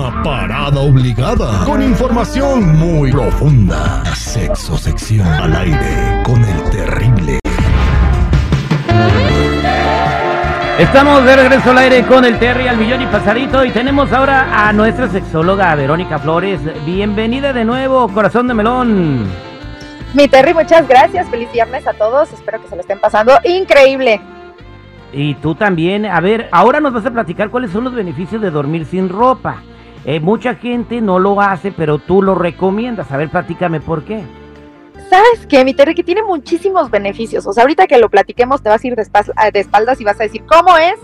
Una parada obligada con información muy profunda. Sexo sección al aire con el terrible. Estamos de regreso al aire con el Terry al millón y pasadito y tenemos ahora a nuestra sexóloga Verónica Flores. Bienvenida de nuevo, corazón de melón. Mi Terry, muchas gracias. Feliz viernes a todos. Espero que se lo estén pasando increíble. Y tú también. A ver, ahora nos vas a platicar cuáles son los beneficios de dormir sin ropa. Eh, mucha gente no lo hace, pero tú lo recomiendas. A ver, platícame por qué. ¿Sabes qué, mi Terry? Que tiene muchísimos beneficios. O sea, ahorita que lo platiquemos, te vas a ir de, espaldas y vas a decir, ¿cómo es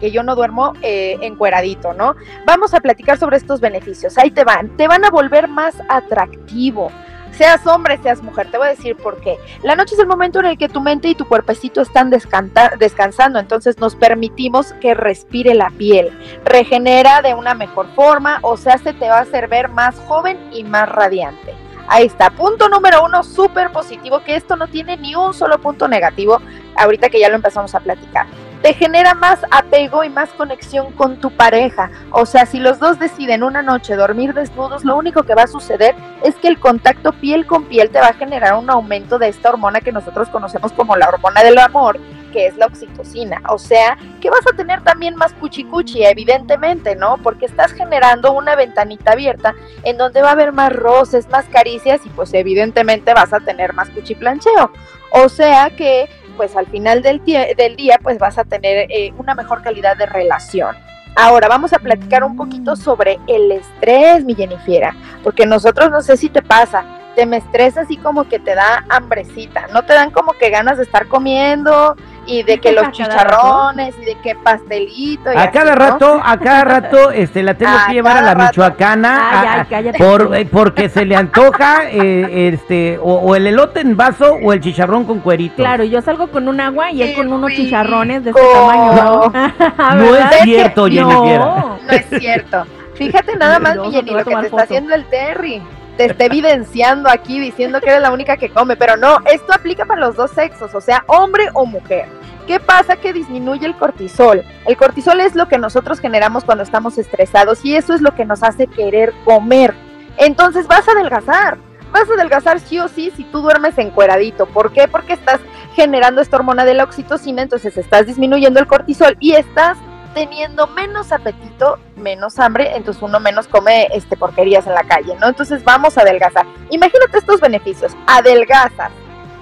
que yo no duermo eh, encueradito, no? Vamos a platicar sobre estos beneficios. Ahí te van. Te van a volver más atractivo. Seas hombre, seas mujer, te voy a decir por qué. La noche es el momento en el que tu mente y tu cuerpecito están descansando, entonces nos permitimos que respire la piel, regenera de una mejor forma, o sea, se te va a hacer ver más joven y más radiante. Ahí está, punto número uno, súper positivo, que esto no tiene ni un solo punto negativo, ahorita que ya lo empezamos a platicar. Te genera más apego y más conexión con tu pareja. O sea, si los dos deciden una noche dormir desnudos, lo único que va a suceder es que el contacto piel con piel te va a generar un aumento de esta hormona que nosotros conocemos como la hormona del amor, que es la oxitocina. O sea, que vas a tener también más cuchicuchi, evidentemente, ¿no? Porque estás generando una ventanita abierta en donde va a haber más roces, más caricias y pues evidentemente vas a tener más cuchiplancheo. O sea que pues al final del, del día pues vas a tener eh, una mejor calidad de relación. Ahora vamos a platicar un poquito sobre el estrés, mi Jennifer, porque nosotros no sé si te pasa, te me estresa así como que te da hambrecita, no te dan como que ganas de estar comiendo, y de que los chicharrones y de que pastelito. a cada rato, a cada rato, este, la tengo que llevar a la michoacana por, eh, porque se le antoja eh, este o, el elote en vaso o el chicharrón con cuerito. Claro, yo salgo con un agua y él con unos chicharrones de este tamaño. No, no es cierto, Jenny. No, no es cierto. Fíjate nada más, mi Jenny, lo que te está haciendo el Terry te esté evidenciando aquí diciendo que eres la única que come, pero no, esto aplica para los dos sexos, o sea, hombre o mujer. ¿Qué pasa? Que disminuye el cortisol. El cortisol es lo que nosotros generamos cuando estamos estresados y eso es lo que nos hace querer comer. Entonces vas a adelgazar. Vas a adelgazar sí o sí si tú duermes encueradito. ¿Por qué? Porque estás generando esta hormona de la oxitocina, entonces estás disminuyendo el cortisol y estás teniendo menos apetito, menos hambre, entonces uno menos come este porquerías en la calle, ¿no? Entonces vamos a adelgazar. Imagínate estos beneficios. Adelgazas,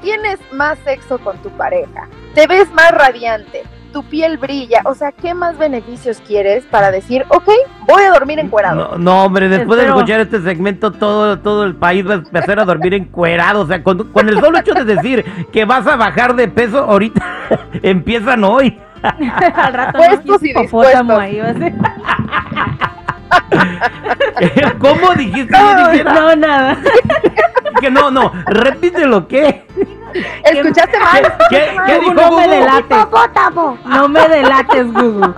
tienes más sexo con tu pareja, te ves más radiante, tu piel brilla, o sea, ¿qué más beneficios quieres para decir, ok, voy a dormir encuerado? No, no hombre, después de escuchar este segmento, todo, todo el país va a empezar a dormir encuerado, o sea, con, el solo hecho de decir que vas a bajar de peso, ahorita empiezan hoy. Al rato Puestos y ahí va a ser. ¿Cómo dijiste? No, no, nada. que no, no, repítelo, ¿qué? ¿Escuchaste mal? ¿Qué, ¿Qué, dijo No me delates. No me delates, Google.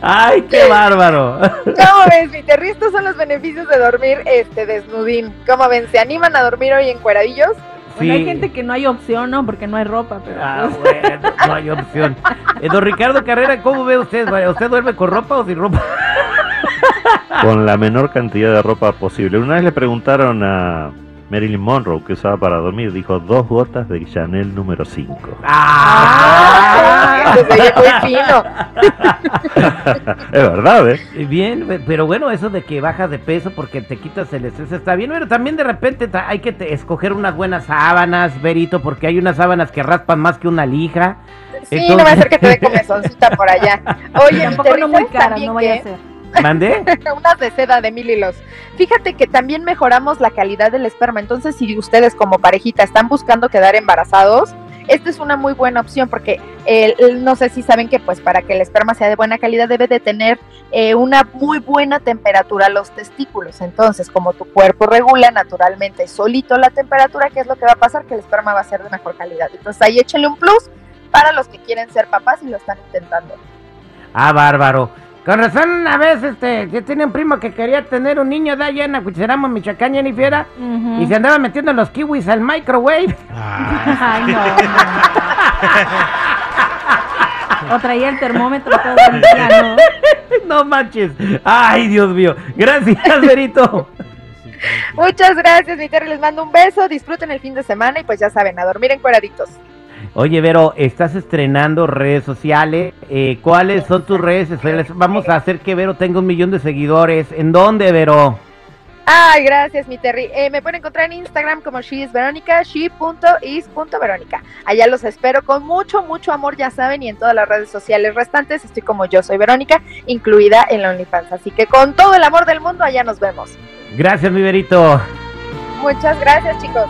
Ay, qué bárbaro. ¿Cómo ves, Peter? Estos son los beneficios de dormir este desnudín. ¿Cómo ven? ¿Se animan a dormir hoy en cueradillos? Bueno, hay gente que no hay opción, ¿no? Porque no hay ropa. Pero ah, pues. bueno, no hay opción. Eh, don Ricardo Carrera, ¿cómo ve usted? ¿Usted duerme con ropa o sin ropa? Con la menor cantidad de ropa posible. Una vez le preguntaron a Marilyn Monroe que usaba para dormir, dijo dos gotas de Chanel número 5. ¡Ah! Muy fino. es verdad, ¿eh? Bien, pero bueno, eso de que bajas de peso porque te quitas el estrés está bien, pero también de repente hay que escoger unas buenas sábanas, Verito, porque hay unas sábanas que raspan más que una lija. Sí, no va a ser que te dé comezoncita por allá. Oye, tampoco no muy cara, no vaya a ser. ¿Mandé? Unas de seda de mil hilos. Fíjate que también mejoramos la calidad del esperma. Entonces, si ustedes como parejita están buscando quedar embarazados, esta es una muy buena opción porque no sé si saben que pues para que el esperma sea de buena calidad debe de tener eh, una muy buena temperatura los testículos. Entonces, como tu cuerpo regula naturalmente solito la temperatura, ¿qué es lo que va a pasar? Que el esperma va a ser de mejor calidad. Entonces ahí échenle un plus para los que quieren ser papás y lo están intentando. Ah, bárbaro. Con razón, una vez, este, yo tenía un primo que quería tener un niño de allá en Acuicheramo, Michoacán, y Fiera, y se andaba metiendo los kiwis al microwave. Ay, no, O traía el termómetro todo el día, ¿no? No manches. Ay, Dios mío. Gracias, Verito. Muchas gracias, mi Terry. Les mando un beso. Disfruten el fin de semana y pues ya saben, a dormir encueraditos. Oye, Vero, estás estrenando redes sociales. Eh, ¿Cuáles son tus redes sociales? Vamos a hacer que Vero tenga un millón de seguidores. ¿En dónde, Vero? Ay, gracias, mi Terry. Eh, me pueden encontrar en Instagram como sheisveronica, she.is.veronica. Allá los espero con mucho, mucho amor, ya saben, y en todas las redes sociales restantes estoy como yo soy Verónica, incluida en la OnlyFans. Así que con todo el amor del mundo, allá nos vemos. Gracias, mi Verito. Muchas gracias, chicos.